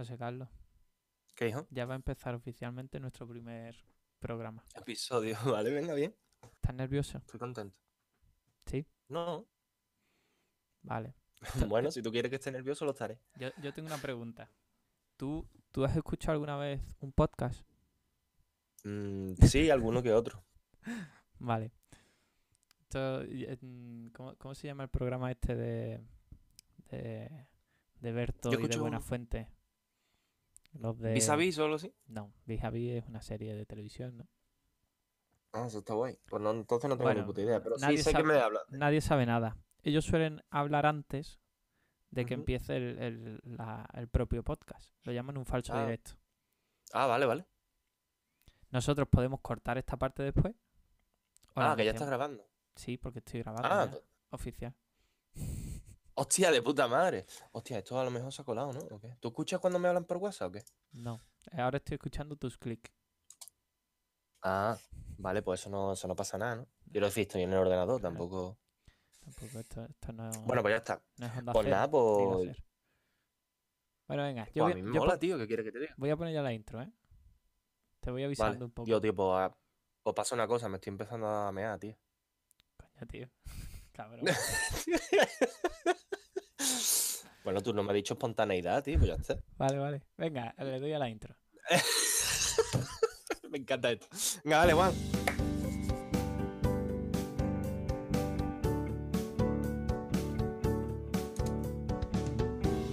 José Carlos, ¿Qué hijo? ya va a empezar oficialmente nuestro primer programa. Episodio, vale, venga, bien. ¿Estás nervioso? Estoy contento. Sí. No. Vale. Bueno, si tú quieres que esté nervioso, lo estaré. Yo, yo tengo una pregunta. ¿Tú, ¿Tú has escuchado alguna vez un podcast? Mm, sí, alguno que otro. Vale. Esto, ¿cómo, cómo se llama el programa este de, de, de Berto Yo y de Buena Fuente? Los de... ¿Vis a vis solo sí? No, Vis a Vis es una serie de televisión, ¿no? Ah, eso está guay. Pues no, entonces no tengo Bueno, ni puta idea, pero sí sé sabe- que me habla. Nadie sabe nada. Ellos suelen hablar antes de que empiece el, el- la- el propio podcast. Lo llaman un falso Ah. directo. Ah, vale, vale. Nosotros podemos cortar esta parte después. Ah, que ya está metemos. grabando. Sí, porque estoy grabando. Ah, ya, oficial. Hostia, de puta madre. Hostia, esto a lo mejor se ha colado, ¿no? ¿O qué? ¿Tú escuchas cuando me hablan por WhatsApp o qué? No. Ahora estoy escuchando tus clics. Ah, vale, pues eso no, eso no pasa nada, ¿no? Quiero decir, estoy en el ordenador, Claro. tampoco. Tampoco esto, esto no, Bueno, pues ya está. no es onda Pues nada, pues. Bueno, venga. Yo, pues voy, a mí me yo mola, tío, ¿qué quieres que te diga? voy a poner ya la intro, ¿eh? Te voy avisando Vale. un poco. Yo, tío, pues, ah, pues pasa una cosa, me estoy empezando a mear, tío. Coño, tío. Cabrón. bueno, tú no me has dicho espontaneidad, tío, pues ya está. Vale, vale. Venga, le doy a la intro. me encanta esto. Venga, dale, Juan.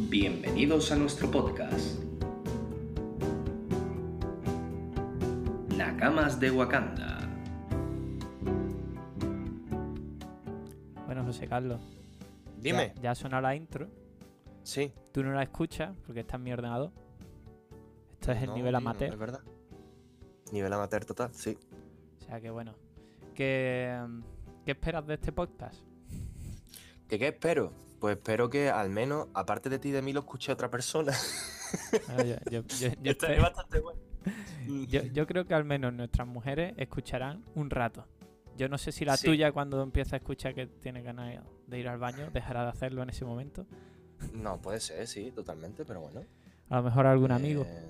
Bienvenidos a nuestro podcast. Nakamas de Wakanda. José Carlos. ya- Dime. Ya, ha sonado la intro. Sí. Tú no la escuchas porque está en mi ordenador. Esto es el No, nivel tío, amateur. Es verdad. Nivel amateur total, sí. O sea que bueno. ¿Qué, ¿Qué esperas de este podcast? ¿Qué, qué espero? Pues espero que al menos, aparte de ti y de mí, lo escuche otra persona. Bueno, yo, yo- yo- yo Estaría espe- bastante bueno. yo creo que al menos nuestras mujeres escucharán un rato. Yo no sé si la Sí. tuya cuando empieza a escuchar que tiene ganas de ir al baño dejará de hacerlo en ese momento. No, puede ser, sí, totalmente, pero bueno. A lo mejor algún amigo. Eh,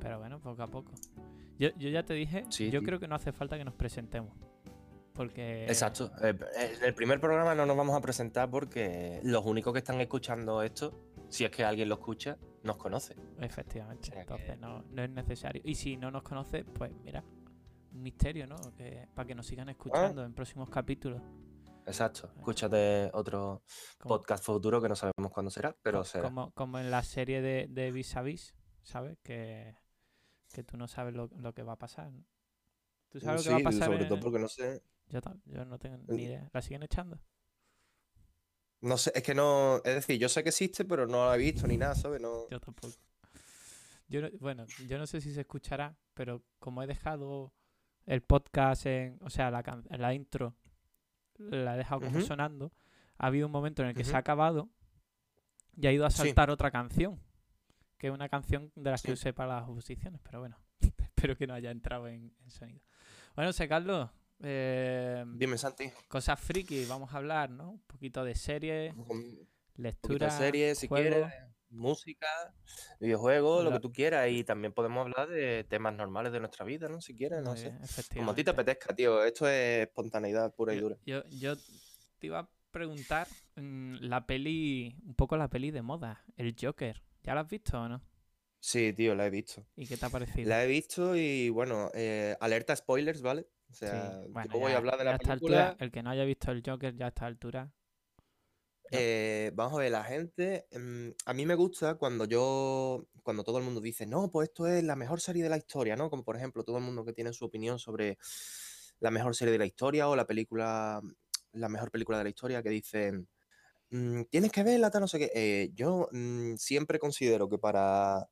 Pero bueno, poco a poco. Yo, yo ya te dije, Sí, yo tío. creo que no hace falta que nos presentemos. Porque... Exacto. Eh, En el primer programa no nos vamos a presentar porque los únicos que están escuchando esto, si es que alguien lo escucha, nos conoce. Efectivamente. O sea Entonces que- no, no es necesario. Y si no nos conoce, pues mira, un misterio, ¿no? Que, para que nos sigan escuchando en próximos capítulos. Exacto. Escúchate otro Como, podcast futuro que no sabemos cuándo será, pero será. como, como en la serie de, de Vis a Vis, ¿sabes? Que, que tú no sabes lo, lo que va a pasar. ¿no? ¿Tú sabes Sí, lo que va a pasar? sobre en- todo porque no sé. yo, yo no tengo Eh, ni idea. ¿La siguen echando? No sé, es que no. Es decir, yo sé que existe, pero no la he visto ni nada, ¿sabes? No. Yo tampoco. Yo no- bueno, yo no sé si se escuchará, pero como he dejado el podcast en, o sea, la, la intro, la he dejado como sonando, ha habido un momento en el que se ha acabado y ha ido a Sí. saltar otra canción, que es una canción de las que usé para las oposiciones, pero bueno, espero que no haya entrado en, en sonido. Bueno, sé Carlos, eh, Dime, Santi. cosas friki, vamos a hablar, ¿no? Un poquito de series, lectura, de series, si juegos. quieres, música, videojuegos, lo que tú quieras. Y también podemos hablar de temas normales de nuestra vida, ¿no? Si quieres, no sé. Como a ti te apetezca, tío. Esto es espontaneidad pura y dura. yo, yo te iba a preguntar mm, la peli, un poco la peli de moda, el Joker. ¿Ya la has visto o no? Sí, tío, la he visto. ¿Y qué te ha parecido? La he visto y bueno, eh, alerta spoilers, ¿vale? O Sí, sea, bueno, yo voy ya- a hablar de la película. altura, el que no haya visto el Joker ya a esta altura. Eh, vamos a ver, la gente. mm, a mí me gusta cuando yo. Cuando todo el mundo dice, no, pues esto es la mejor serie de la historia, ¿no? Como por ejemplo, todo el mundo que tiene su opinión sobre la mejor serie de la historia o la película. La mejor película de la historia, que dicen. "Mm, tienes que verla, no sé qué. Eh, yo mm, siempre considero que para.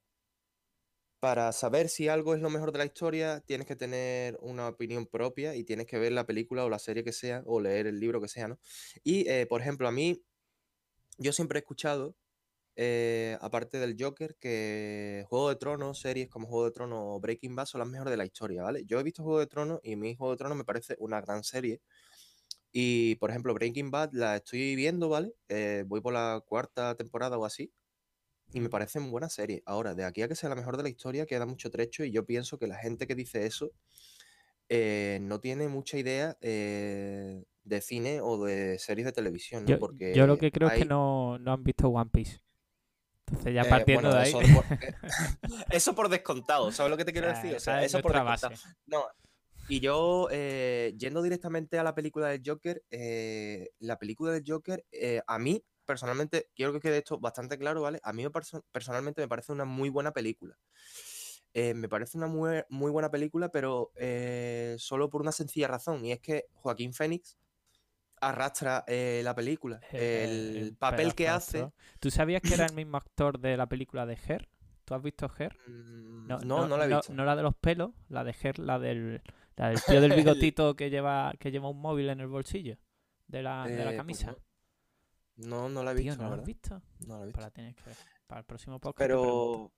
Para saber si algo es lo mejor de la historia, tienes que tener una opinión propia y tienes que ver la película o la serie que sea, o leer el libro que sea, ¿no? Y, eh, por ejemplo, a mí, yo siempre he escuchado, eh, aparte del Joker, que Juego de Tronos, series como Juego de Tronos o Breaking Bad son las mejores de la historia, ¿vale? Yo he visto Juego de Tronos y mi Juego de Tronos me parece una gran serie. Y, por ejemplo, Breaking Bad la estoy viendo, ¿vale? Eh, voy por la cuarta temporada o así. y me parecen buenas series. Ahora, de aquí a que sea la mejor de la historia queda mucho trecho y yo pienso que la gente que dice eso eh, no tiene mucha idea eh, de cine o de series de televisión, ¿no? Yo, Porque yo lo que creo es que no, no han visto One Piece. Entonces ya eh, partiendo bueno, de ahí, eso por, eh, eso por descontado, ¿sabes lo que te quiero esa, decir? O sea, es eso por descontado. base. No, y yo, eh, yendo directamente a la película del Joker, eh, la película del Joker, a mí, personalmente, quiero que quede esto bastante claro, ¿vale? A mí me perso- personalmente me parece una muy buena película. Eh, me parece una muy, muy buena película, pero eh, solo por una sencilla razón, y es que Joaquín Phoenix arrastra eh, la película. Eh, El el papel que hace... ¿Tú sabías que era el mismo actor de la película de Her? ¿Tú has visto Her? mm, No, No, no la he visto. no la de los pelos, la de Her, la del, la del tío del bigotito que lleva, que lleva un móvil en el bolsillo de la, de la Eh, pues camisa. No, no la he Tío, visto, ¿no la lo has visto? No la he Pues visto. que. Para el próximo podcast. Pero,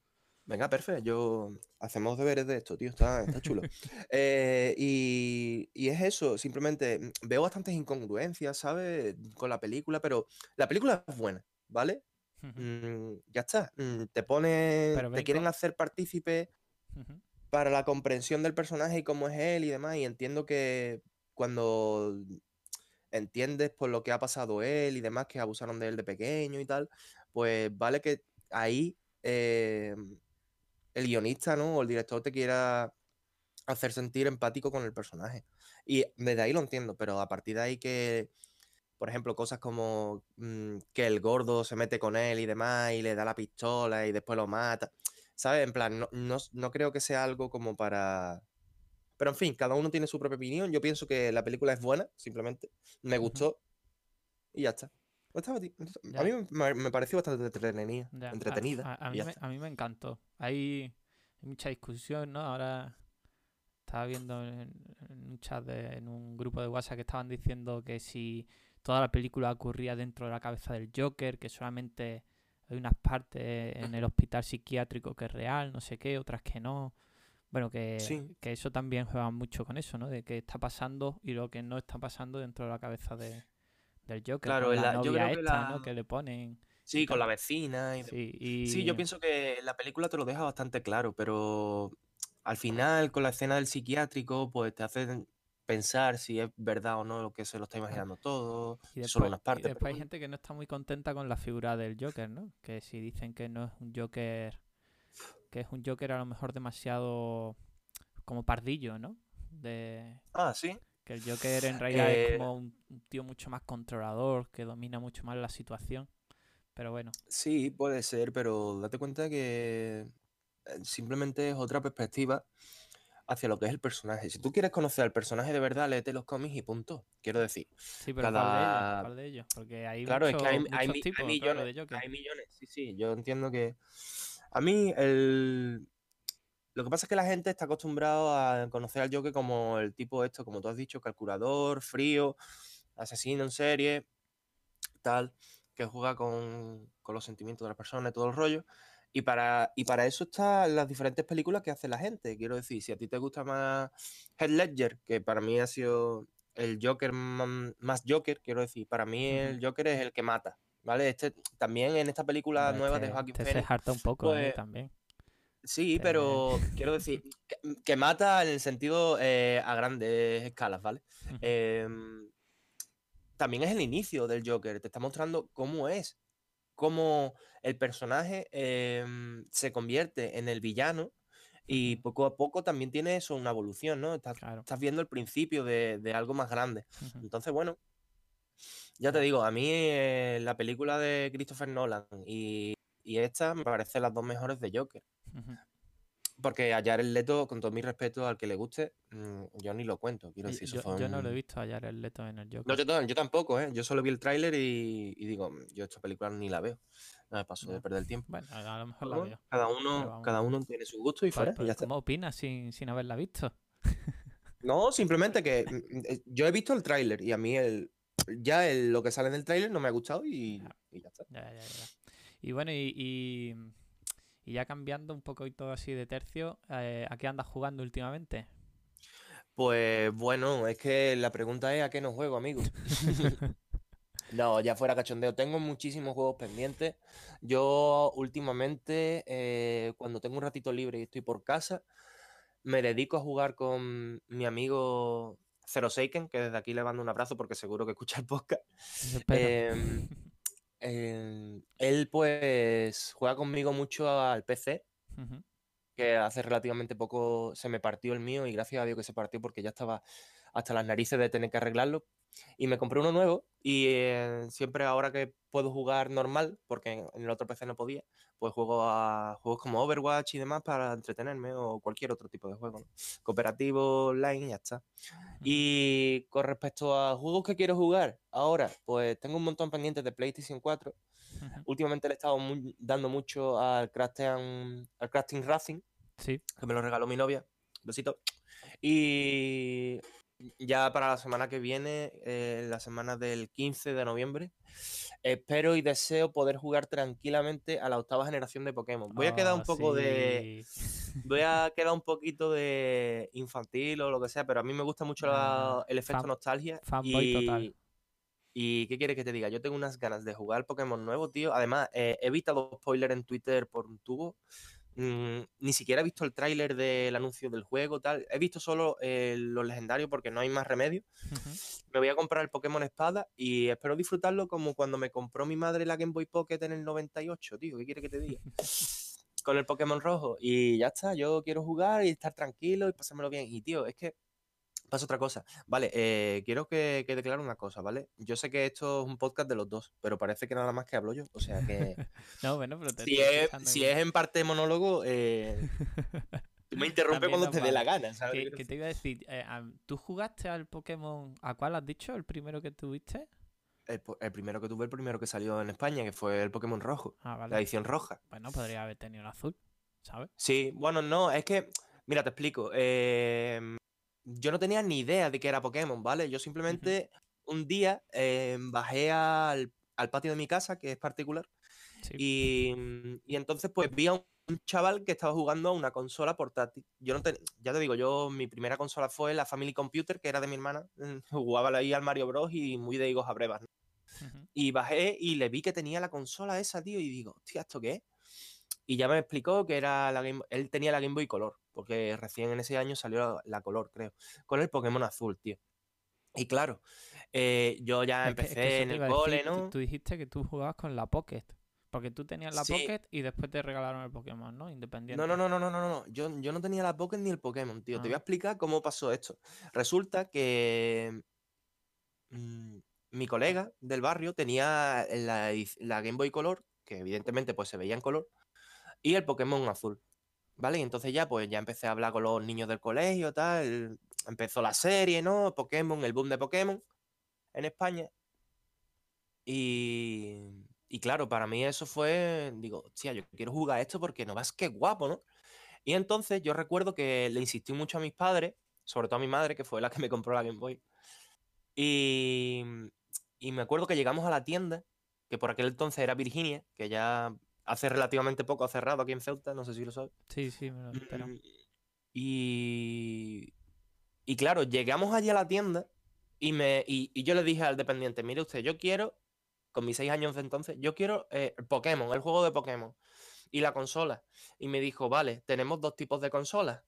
venga, perfecto, yo hacemos deberes de esto, tío, está, está chulo. Eh, y, y es eso, simplemente mm, veo bastantes incongruencias, ¿sabes? Con la película, pero la película es buena, ¿vale? Mm, ya está, mm, te ponen, te ven quieren hacer partícipe para la comprensión del personaje y cómo es él y demás, y entiendo que cuando entiendes por lo que ha pasado él y demás, que abusaron de él de pequeño y tal, pues vale que ahí eh, el guionista, ¿no? O el director te quiera hacer sentir empático con el personaje. Y desde ahí lo entiendo, pero a partir de ahí que, por ejemplo, cosas como mm, que el gordo se mete con él y demás y le da la pistola y después lo mata, ¿sabes? En plan, no, no, no creo que sea algo como para... Pero en fin, cada uno tiene su propia opinión. Yo pienso que la película es buena, simplemente. Me gustó y ya está. No estaba. A mí me, me pareció bastante entretenida. A- entretenida A, a mí me, a mí me encantó. Hay, hay mucha discusión, ¿no? Ahora estaba viendo en, en un chat, de- en un grupo de WhatsApp que estaban diciendo que si toda la película ocurría dentro de la cabeza del Joker, que solamente hay unas partes en el hospital psiquiátrico que es real, no sé qué, otras que no. Bueno, que, Sí. que eso también juega mucho con eso, ¿no? De qué está pasando y lo que no está pasando dentro de la cabeza de, del Joker. Claro, con la la- yo que esta, ¿no? Que le ponen. Sí, con la vecina y. Sí, y... Sí, yo pienso que la película te lo deja bastante claro, pero al final, con la escena del psiquiátrico, pues te hace pensar si es verdad o no lo que se lo está imaginando todo, Y si solo después, unas y partes. pero después hay gente que no está muy contenta con la figura del Joker, ¿no? Que si dicen que no es un Joker, que es un Joker a lo mejor demasiado como pardillo, ¿no? De Ah, sí. Que el Joker en realidad es Eh, como un, un tío mucho más controlador, que domina mucho más la situación. Pero bueno, Sí, puede ser, pero date cuenta que eh, simplemente es otra perspectiva hacia lo que es el personaje. Si tú quieres conocer al personaje de verdad, léete los cómics y punto. Quiero decir, sí, pero ¿cuál de ellos? cada... ¿Cuál de ellos? Porque hay Claro, es que hay, hay mi- hay tipos, claro, millones, de Joker. hay millones, sí, sí, yo entiendo que... A mí el... Lo que pasa es que la gente está acostumbrada a conocer al Joker como el tipo esto, como tú has dicho, calculador, frío, asesino en serie, tal, que juega con, con los sentimientos de las personas y todo el rollo. Y para, y para eso están las diferentes películas que hace la gente. Quiero decir, si a ti te gusta más Heath Ledger, que para mí ha sido el Joker más Joker, quiero decir, para mí el Joker es el que mata. ¿Vale? Este también en esta película nueva de este- Joaquin este se harta un poco, ¿eh? pues, También. Sí, Este- pero quiero decir que, que mata en el sentido eh, a grandes escalas, ¿vale? Em, también es el inicio del Joker, te está mostrando cómo es, cómo el personaje em, se convierte en el villano y poco a poco también tiene eso, una evolución, ¿no? Estás, Claro. estás viendo el principio de, de algo más grande. Entonces, bueno, ya te digo, a mí eh, la película de Christopher Nolan y, y esta me parecen las dos mejores de Joker. Porque a Jared Leto, con todo mi respeto al que le guste, mm, yo ni lo cuento. Quiero eso Yo, fue yo no lo he visto a Jared Leto en el Joker. No, yo, tam- yo tampoco, ¿eh? Yo solo vi el tráiler y, y digo, "Mm, yo esta película ni la veo. No me paso de perder el tiempo. Bueno, a lo mejor la veo. cada uno, cada uno tiene su gusto y fuera. ¿Cómo opinas sin, sin haberla visto? No, simplemente que mm, eh, yo he visto el tráiler y a mí el, ya el- lo que sale en el tráiler no me ha gustado y, Ya. y ya está. Ya, ya, ya, ya. Y bueno, y, y, y ya cambiando un poquito así de tercio, eh, ¿a qué andas jugando últimamente? Pues bueno, es que la pregunta es a qué no juego, amigo. No, ya fuera cachondeo. Tengo muchísimos juegos pendientes. Yo últimamente, eh, cuando tengo un ratito libre y estoy por casa, me dedico a jugar con mi amigo Zero Seiken, que desde aquí le mando un abrazo porque seguro que escucha el podcast. Em, él pues juega conmigo mucho al PC, que hace relativamente poco se me partió el mío y gracias a Dios que se partió porque ya estaba hasta las narices de tener que arreglarlo. Y me compré uno nuevo y eh, siempre ahora que puedo jugar normal, porque en en el otro PC no podía, pues juego a juegos como Overwatch y demás para entretenerme o cualquier otro tipo de juego. ¿no? Cooperativo, online y ya está. Y con respecto a juegos que quiero jugar ahora, pues tengo un montón pendientes de PlayStation 4. Ujú. Últimamente le he estado dando mucho al Crafting, al Crafting Racing, Sí. que me lo regaló mi novia. Besito. Y ya para la semana que viene, eh, la semana del 15 de noviembre, espero y deseo poder jugar tranquilamente a la octava generación de Pokémon. Voy a quedar un Ah, poco de. Voy a quedar un poquito de infantil o lo que sea, pero a mí me gusta mucho la- el efecto fan- nostalgia. fanboy y, total. ¿Y qué quieres que te diga? Yo tengo unas ganas de jugar Pokémon nuevo, tío. Además, eh, he evitado spoiler en Twitter por un tubo. Mm, ni siquiera he visto el tráiler del anuncio del juego, tal. He visto solo eh, los legendarios porque no hay más remedio. Me voy a comprar el Pokémon Espada y espero disfrutarlo como cuando me compró mi madre la Game Boy Pocket en el 98, tío. ¿Qué quiere que te diga? Con el Pokémon rojo. Y ya está, yo quiero jugar y estar tranquilo y pasármelo bien. Y tío, es que pasa otra cosa. Vale, eh, quiero que, que declare una cosa, ¿vale? Yo sé que esto es un podcast de los dos, pero parece que nada más que hablo yo. O sea que No, bueno, pero te si, es, si es en parte monólogo, eh, tú me interrumpe cuando te dé la gana, ¿sabes? ¿Qué, qué te iba a decir? Eh, am- ¿Tú jugaste al Pokémon? ¿A cuál has dicho? ¿El primero que tuviste? el, el primero que tuve, el primero que salió en España, que fue el Pokémon rojo, Ah, la vale. edición roja. Bueno, podría haber tenido el azul, ¿sabes? Sí, bueno, no, es que, mira, te explico. eh, yo no tenía ni idea de que era Pokémon, ¿vale? Yo simplemente un día eh, bajé al, al patio de mi casa, que es particular, Sí. y, mm, y entonces pues vi a un, un chaval que estaba jugando a una consola portátil. Yo no te, ya te digo, yo mi primera consola fue la Family Computer, que era de mi hermana. Jugaba ahí al Mario Bros. y muy de higos a brevas. Y bajé y le vi que tenía la consola esa, tío, y digo, hostia, ¿esto qué es? Y ya me explicó que era la Game Él tenía la Game Boy Color, porque recién en ese año salió la, la Color, creo, con el Pokémon azul, tío. Y claro, eh, yo ya Es que- es que empecé en el decir, cole, tú- ¿no? Tú, dijiste que tú jugabas con la Pocket. Porque tú tenías la Sí. Pocket y después te regalaron el Pokémon, ¿no? Independiente. No, no, no, no, no, no, no. Yo, yo no tenía la Pokémon ni el Pokémon, tío. Te voy a Ah. explicar cómo pasó esto. Resulta que mm, mi colega del barrio tenía la, la Game Boy Color, que evidentemente pues se veía en color, y el Pokémon azul. ¿Vale? Y entonces ya pues ya empecé a hablar con los niños del colegio, tal. Empezó la serie, ¿no? Pokémon, el boom de Pokémon en España. Y, y claro, para mí eso fue, digo, hostia, yo quiero jugar esto porque no vas qué guapo, ¿no? Y entonces yo recuerdo que le insistí mucho a mis padres, sobre todo a mi madre, que fue la que me compró la Game Boy. Y, y me acuerdo que llegamos a la tienda, que por aquel entonces era Virginia, que ya hace relativamente poco ha cerrado aquí en Ceuta, no sé si lo sabes. Sí, sí, me lo espero. Mm, Y, y claro, llegamos allí a la tienda y, me, y, y yo le dije al dependiente, mire usted, yo quiero, con mis seis años de entonces, yo quiero eh, Pokémon, el juego de Pokémon y la consola. Y me dijo, vale, tenemos dos tipos de consolas.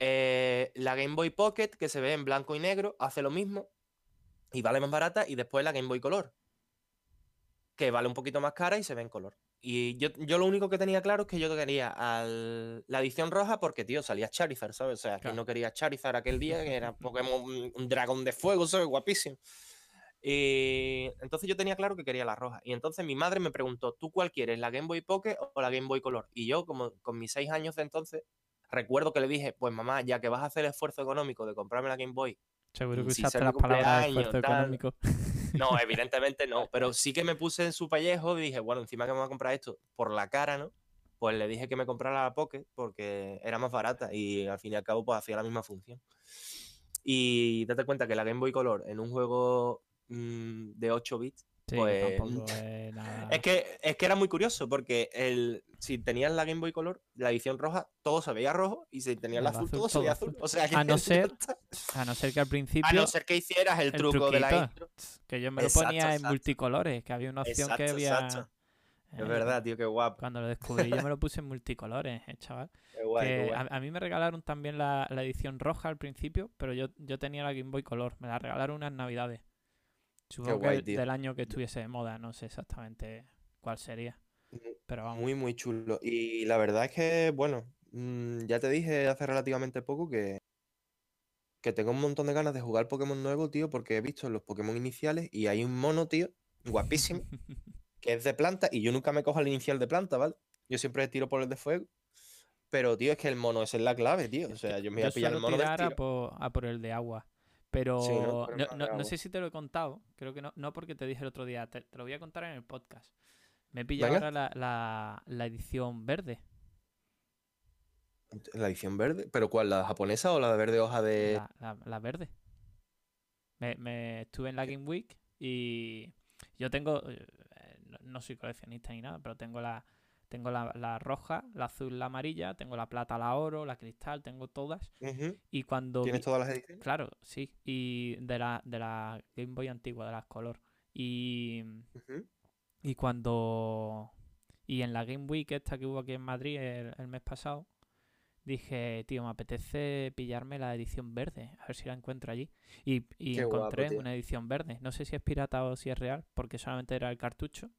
Eh, la Game Boy Pocket, que se ve en blanco y negro, hace lo mismo y vale más barata. Y después la Game Boy Color, que vale un poquito más cara y se ve en color. Y yo, yo lo único que tenía claro es que yo quería al- la edición roja porque, tío, salía Charizard, ¿sabes? O sea, que Claro. no quería Charizard aquel día, que era Pokémon, un- dragón de fuego, ¿sabes? Guapísimo. Y entonces yo tenía claro que quería la roja. Y entonces mi madre me preguntó, ¿tú cuál quieres, la Game Boy Pocket o la Game Boy Color? Y yo, como con mis seis años de entonces, recuerdo que le dije, pues mamá, ya que vas a hacer el esfuerzo económico de comprarme la Game Boy, Seguro que si usaste las palabras de esfuerzo tal. económico. no, evidentemente no, pero sí que me puse en su pellejo y dije, bueno, encima que me voy a comprar esto por la cara, ¿no? Pues le dije que me comprara la Pocket porque era más barata y al fin y al cabo pues hacía la misma función. Y date cuenta que la Game Boy Color en un juego mm, de 8 bits Sí, Pues, es nada. Es que, es que era muy curioso porque el, si tenías la Game Boy Color, la edición roja, todo se veía rojo y si tenías la azul, azul, todo se veía azul. azul. O sea que A no ser. A no ser que al principio. a no ser que hicieras el, el truco de la truquito. intro. Que yo me lo Exacto, ponía en multicolores, que había una opción que había. exacto. eh, Es verdad, tío, qué guapo. Cuando lo descubrí, yo me lo puse en multicolores, eh, chaval. Qué guay, qué Que guay. a, a mí me regalaron también la, la edición roja al principio, pero yo, yo tenía la Game Boy Color. Me la regalaron unas navidades. Supongo guay, que del año que estuviese de moda, no sé exactamente cuál sería. Pero vamos. Muy, muy chulo. Y la verdad es que, bueno, mm, ya te dije hace relativamente poco que, que tengo un montón de ganas de jugar Pokémon nuevo, tío, porque he visto los Pokémon iniciales y hay un mono, tío, guapísimo, que es de planta y yo nunca me cojo el inicial de planta, ¿vale? Yo siempre tiro por el de fuego. Pero, tío, es que el mono esa es la clave, tío. O sea, yo me voy a pillar el mono del tirar a por, a por el de agua. Pero Sí, ¿no? no, no- sé si te lo he contado. Creo que no, no porque te dije el otro día. Te, te lo voy a contar en el podcast. Me he pillado ahora la, la- la edición verde. La edición verde. ¿Pero cuál? ¿La japonesa o la de verde hoja de...? La, verde. Me, me estuve en la Game Week y yo tengo. eh, no soy coleccionista ni nada, pero tengo la. Tengo la, la roja, la azul, la amarilla, tengo la plata, la oro, la cristal, tengo todas. Y cuando ¿Tienes vi- todas las ediciones? Claro, sí. Y de la, de la Game Boy antigua, de las color. Y, y cuando. Y en la Game Week esta que hubo aquí en Madrid el, el mes pasado, dije, tío, me apetece pillarme la edición verde, a ver si la encuentro allí. Y, y guapo, encontré una edición verde. No sé si es pirata o si es real, porque solamente era el cartucho.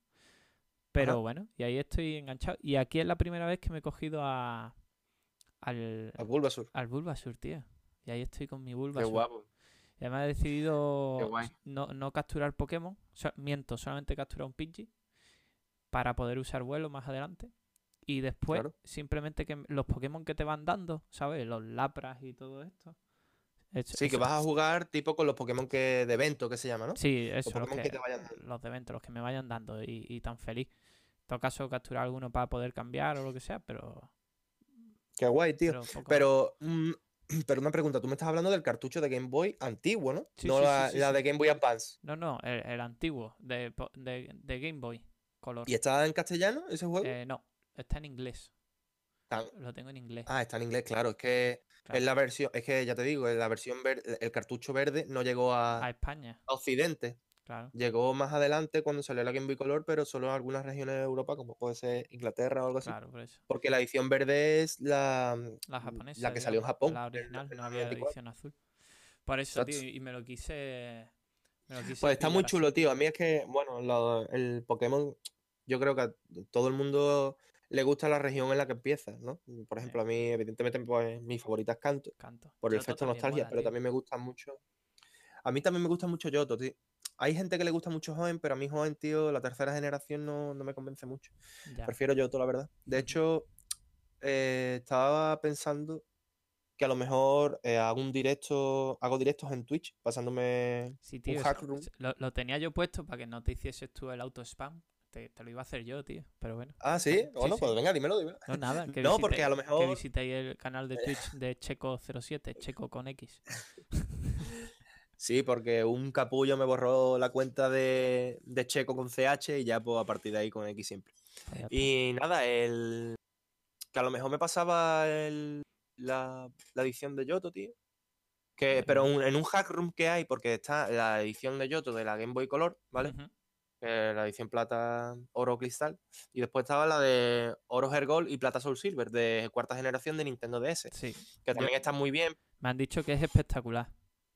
Pero Ajá. bueno, y ahí estoy enganchado. Y aquí es la primera vez que me he cogido a. Al, A Bulbasaur. al Bulbasur, tío. Y ahí estoy con mi Qué Bulbasur. guapo. Y además he decidido Qué guay. no, no capturar Pokémon. miento, solamente capturar un Pidgey para poder usar vuelo más adelante. Y después, Claro. simplemente que los Pokémon que te van dando, ¿sabes? Los Lapras y todo esto. Sí, que vas a jugar tipo con los Pokémon que de evento, que se llama, ¿no? Sí, eso, los Pokémon que, que te vayan dando. los de evento, los que me vayan dando y, y tan feliz. En todo caso, capturar alguno para poder cambiar o lo que sea, pero. Qué guay, tío. pero mm, pero una pregunta, tú me estás hablando del cartucho de Game Boy antiguo, ¿no? Sí, no sí, la, sí, la sí. de Game Boy Advance. No, no, el, el antiguo, de, de Game Boy Color. ¿Y está en castellano ese juego? Eh, no, está en inglés. Está- Lo tengo en inglés. Ah, está en inglés, claro. Es que claro. es la versión, es que ya te digo, la versión verde, el cartucho verde no llegó a, A España, a Occidente. claro. Llegó más adelante cuando salió la Game Boy Color, pero solo en algunas regiones de Europa, como puede ser Inglaterra o algo así. Claro, por eso. Porque la edición verde es la, La japonesa. la que salió en Japón. La original, no había 94. edición azul. Por eso, Exacto. tío, y me lo quise. Me lo quise Pues está muy así. chulo, tío. A mí es que, bueno, lo- el Pokémon, yo creo que a todo el mundo le gusta la región en la que empieza, ¿no? Por ejemplo, a mí, evidentemente, pues mi favorita es Kanto, Canto. por el Yoto efecto nostalgia, mola, pero tío. también me gusta mucho. A mí también me gusta mucho Yoto, tío. Hay gente que le gusta mucho Joven, pero a mí Joven, tío, la tercera generación no, no me convence mucho. Ya. Prefiero Yoto, la verdad. De hecho, eh, estaba pensando que a lo mejor eh, hago un directo, hago directos en Twitch, pasándome Sí, tío. hack room. lo, lo tenía yo puesto para que no te hicieses tú el auto spam. Te, te lo iba a hacer yo, tío. Pero bueno. Ah, sí, bueno, sí. pues venga, dímelo, dímelo. No, nada. Que No, porque a lo Que mejor- visitéis el canal de Twitch de Checo07, Checo con X. Sí, porque un capullo me borró la cuenta de, de Checo con CH y ya pues a partir de ahí con X siempre. Y nada, el que a lo mejor me pasaba el, la, la edición de Yoto, tío. Que, pero un- en un hack room que hay, porque está la edición de Yoto de la Game Boy Color, ¿vale? Que es la edición plata, oro, cristal. Y después estaba la de oro, Hergol y plata, soul, silver, de cuarta generación de Nintendo DS. Sí. Que Yo- también está muy bien. Me han dicho que es espectacular.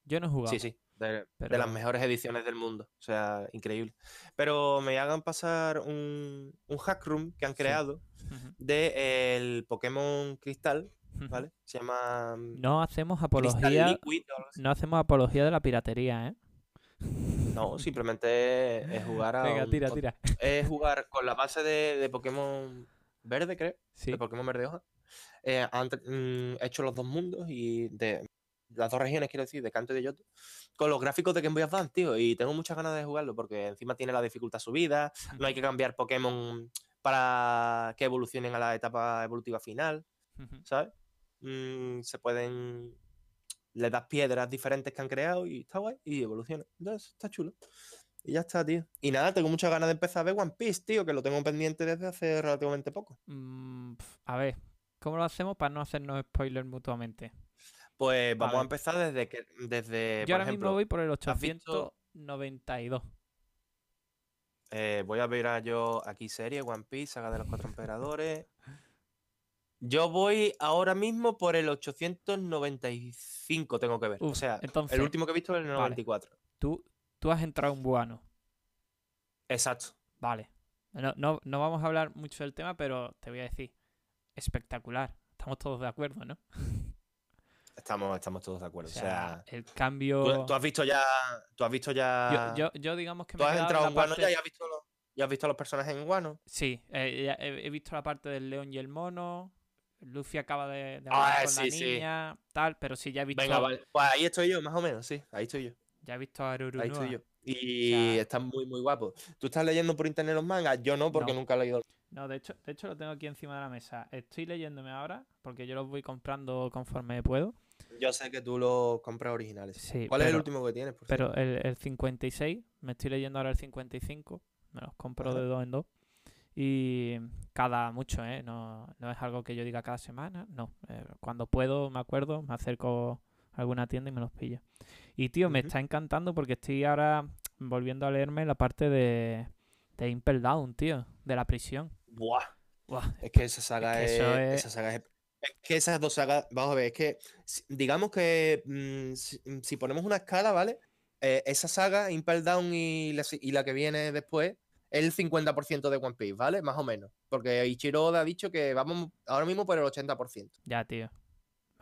Yo no he jugado. Sí, sí, de, de Pero- las mejores ediciones del mundo. O sea, increíble. Pero me hagan pasar un, un hack room que han Sí. creado Ujú, de el Pokémon Cristal. ¿vale? Se llama mm, No hacemos apología. Liquid. No hacemos apología de la piratería, ¿eh? No, simplemente es jugar a Venga, tira, con- tira. es jugar con la base de, de Pokémon verde, creo. Sí. de Pokémon Verde Hoja. Eh, han mm, hecho los dos mundos y de las dos regiones, quiero decir, de Canto y de Yoto, con los gráficos de Game Boy Advance, tío. Y tengo muchas ganas de jugarlo porque encima tiene la dificultad subida, no hay que cambiar Pokémon para que evolucionen a la etapa evolutiva final. ¿sabes? Mm, se pueden. Le das piedras diferentes que han creado y está guay y evoluciona. Entonces, está chulo. Y ya está, tío. Y nada, tengo muchas ganas de empezar a ver One Piece, tío, que lo tengo pendiente desde hace relativamente poco. Mm, a ver, ¿cómo lo hacemos para no hacernos spoilers mutuamente? Pues vamos a empezar desde que, desde, Yo por ahora ejemplo, mismo voy por el ¿has visto- 892. eh, voy a ver a yo aquí serie, One Piece, Saga de los Cuatro Emperadores. Yo voy ahora mismo por el 895, tengo que ver. o sea, entonces, el último que he visto es el 94. Tú, tú has entrado en Buano. Exacto. Vale. No, no, no vamos a hablar mucho del tema, pero te voy a decir, espectacular. Estamos todos de acuerdo, ¿no? Estamos, estamos todos de acuerdo. O O sea, el cambio... tú, tú has visto ya. Tú has visto ya. yo, yo, yo digamos que tú me has entrado en Guano parte- ya y has visto los, ya has visto a los personajes en Guano. Sí, eh, he visto la parte del león y el mono. Luffy acaba de, de Ah, hablar con sí, la sí. niña, tal, pero sí, ya he visto, Venga, vale. Pues ahí estoy yo, más o menos, sí. Ahí estoy yo. ya he visto a Ahí Arurunua. estoy yo. Y sea- están muy, muy guapos. ¿Tú estás leyendo por internet los mangas? Yo no, porque No. nunca he leído. No, de hecho, de hecho lo tengo aquí encima de la mesa. Estoy leyéndome ahora, porque yo los voy comprando conforme puedo. Yo sé que tú los compras originales. Sí, ¿Cuál es el último que tienes? por Pero el, el 56, me estoy leyendo ahora el 55, me los compro Ajá. de dos en dos. Y cada mucho, ¿eh? No, no es algo que yo diga cada semana, no. eh, cuando puedo, me acuerdo, me acerco a alguna tienda y me los pillo. Y tío, me está encantando porque estoy ahora volviendo a leerme la parte de, de Impel Down, tío, de la prisión. Buah. Buah, Es que esa saga que es, eso es- Esa saga es. es que esas dos sagas. Vamos a ver, es que. Digamos que. mm, si, mm, si ponemos una escala, ¿vale? Eh, esa saga, Impel Down y la, y la que viene después, es el 50% de One Piece, ¿vale? Más o menos. Porque Ichiro Oda ha dicho que vamos ahora mismo por el 80%. ya, tío.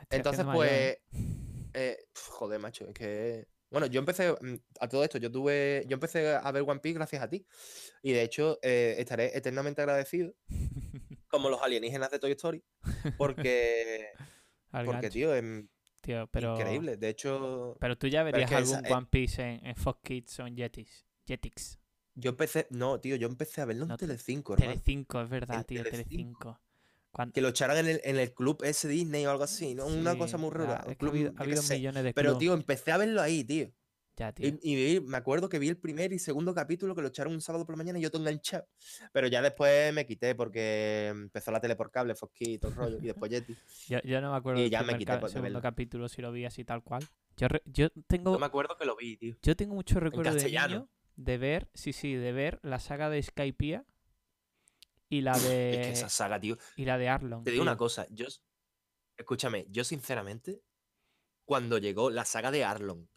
Entonces, ¿eh? pues. eh, pf, joder, macho, es que. Bueno, yo empecé. mm, A todo esto, yo tuve. Yo empecé a ver One Piece gracias a ti. Y de hecho, eh, estaré eternamente agradecido. Como los alienígenas de Toy Story. Porque. Porque, tío, es tío, pero... increíble. De hecho, Pero tú ya verías esa- algún eh, One Piece en, en Fox Kids o en Jetix. Jetix. Yo empecé. No, tío, yo empecé a verlo en No, Telecinco, hermano. Telecinco, es verdad, En tío, Telecinco. Telecinco. Que lo echaran en el, en el club ese Disney o algo así, ¿no? Una cosa muy rara. ha habido, ha yo habido millones de Pero, tío, empecé a verlo ahí, tío. Ya, tío. Y, me acuerdo que vi el primer y segundo capítulo que lo echaron un sábado por la mañana y yo todo enganchado. Pero ya después me quité porque empezó la tele por cable, y todo el rollo. Y después Yeti. Yo, yo no me acuerdo y del ya me primer ca- de segundo capítulo si lo vi así tal cual. Yo, re- yo Yo tengo me acuerdo que lo vi, tío. yo tengo mucho recuerdo de niño de ver, sí, sí, de ver la saga de Skypiea y la Es que de esa saga, tío. y la de Arlong. Te digo una cosa. Yo, escúchame, yo sinceramente, cuando llegó la saga de Arlong,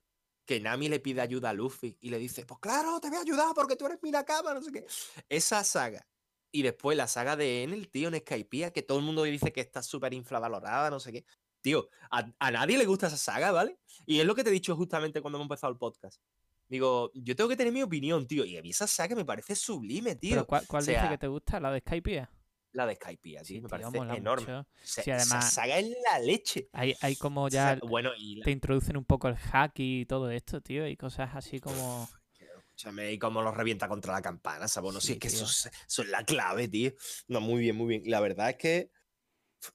que Nami le pide ayuda a Luffy y le dice, pues claro, te voy a ayudar porque tú eres mi Nakama, no sé qué. Esa saga. Y después la saga de Enel, tío, en Skypiea, que todo el mundo dice que está súper infravalorada, no sé qué. Tío, a, a nadie le gusta esa saga, ¿vale? Y es lo que te he dicho justamente cuando hemos empezado el podcast. Digo, yo tengo que tener mi opinión, tío. Y a mí esa saga me parece sublime, tío. Pero ¿cuál, cuál o dice que te gusta? ¿La de Skypiea? La de Skypiea, tío, Sí, me parece enorme. mucho. O sea, Sí, esa además- saga es la leche. Hay, hay como O sea, ya bueno, y la- te introducen un poco el hack y todo esto, tío, y cosas así como... escúchame, y cómo lo revienta contra la campana, ¿sabes? No, Sí, sí, es que eso eso es la clave, tío. No, muy bien, muy bien. Y la verdad es que.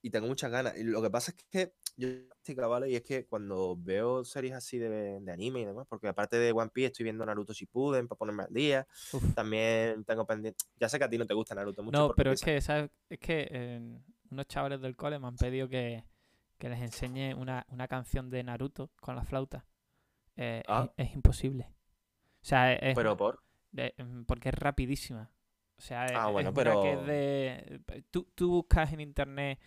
Y tengo muchas ganas. Lo que pasa es que yo practica, ¿vale? Y es que cuando veo series así de, de anime y demás, porque aparte de One Piece estoy viendo Naruto Shippuden para ponerme al día. Uf. También tengo pendiente. Ya sé que a ti no te gusta Naruto mucho. No, pero es que, ¿sabes? Es que eh, unos chavales del cole me han pedido que, que les enseñe una, una canción de Naruto con la flauta. Eh, es- Ah. es, imposible. O sea, es, es- Pero por. mm, porque es rapidísima. O sea, es, Ah, bueno, es que es de... Tú, tú buscas en internet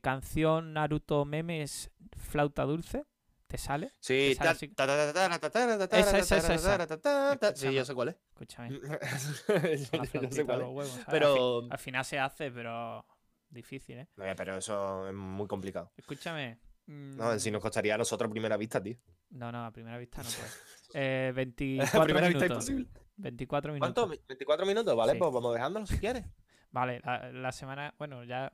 canción Naruto Memes Flauta Dulce. ¿Te sale? Sí, ¿Te esa, esa, esa, esa. Sí, yo sé cuál es. Escúchame. pero... Al final se hace, pero difícil, ¿eh? Pero eso es muy complicado. Escúchame. No, si nos costaría a nosotros a primera vista, tío. No, no, a primera vista no puede. A primera minutos. Vista imposible. 24 minutos. ¿Cuánto? ¿24 minutos? Vale, pues vamos dejándolo si quieres. Vale, la semana, bueno, ya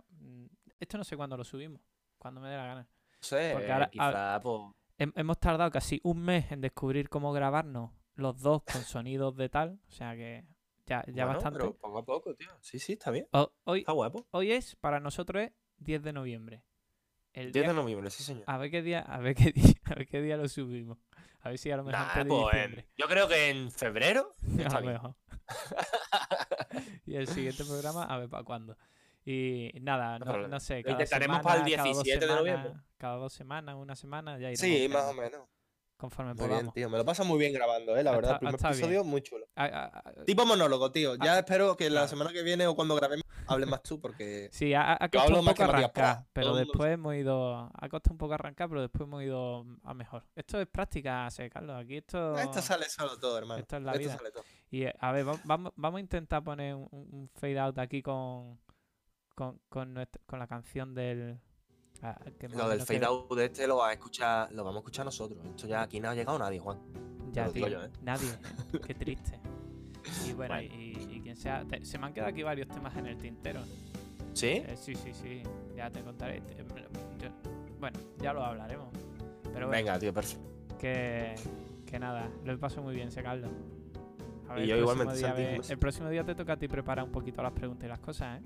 esto no sé cuándo lo subimos. Cuando me dé la gana. No sé, Porque ahora- quizá, pues... Hem- hemos tardado casi un mes en descubrir cómo grabarnos los dos con sonidos de tal. O sea que ya, ya bueno, bastante. pero poco a poco, tío. Sí, sí, está bien. O- hoy, Está guapo. hoy es, para nosotros, es 10 de noviembre. El 10 día- de noviembre, sí, señor. A ver qué día, a ver qué día, a ver qué día lo subimos. A ver si a lo mejor Nah, pues, en- yo creo que en febrero A lo mejor. y el siguiente programa, a ver para cuándo. Y nada, No no, sé. Lo Cada intentaremos semana, para el cada dos 17 de noviembre. Cada dos semanas, una semana, ya iremos Sí, más o menos. Conforme Muy bien, tío. Me lo pasa muy bien grabando, ¿eh? La verdad. Está- El primer está bien. episodio, muy chulo. Ah, ah, ah, Tipo monólogo, tío. Ya espero que la semana que viene o cuando grabemos hables más tú, porque. Sí, ha, costado un más poco arrancar, pero después hemos ido. Ha costado un poco arrancar, pero después hemos ido a mejor. Esto es práctica, sé, Carlos. Aquí esto. Esto sale solo todo, hermano. Esto es la vida. sale todo. Y eh, a ver, va- vamos, vamos a intentar poner un, un fade out aquí con. Con, con, nuestra- con la canción del. ah, que Lo del que- fade out de este lo, vas a escuchar, lo vamos a escuchar nosotros. Esto ya aquí no ha llegado nadie, Juan. Ya, tío, yo, ¿eh? Nadie. Qué triste. Y bueno, Bueno. Y, y quien sea. te- se me han quedado aquí varios temas en el tintero. ¿Sí? Eh, sí, sí, sí. Ya te contaré. Yo- bueno, ya lo hablaremos. Pero bueno, Venga, tío, perfecto. que, que nada, lo he pasado muy bien, sé Carlos. A Y yo igualmente, día, a ver- el próximo día te toca a ti preparar un poquito las preguntas y las cosas, ¿eh?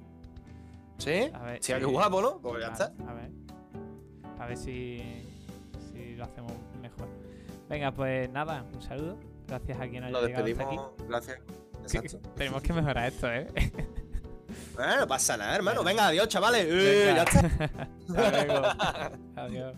¿Sí? A ver, Sí, qué sí. guapo, ¿no? Pues ya está. A ver. A ver si, si lo hacemos mejor. Venga, pues nada, un saludo. Gracias a quien haya Lo llegado hasta aquí. despedimos. Gracias. Que- Exacto. tenemos que mejorar esto, ¿eh? Bueno, no pasa nada, hermano. Venga. Adiós, chavales. Eh, ya está. Hasta luego. Adiós.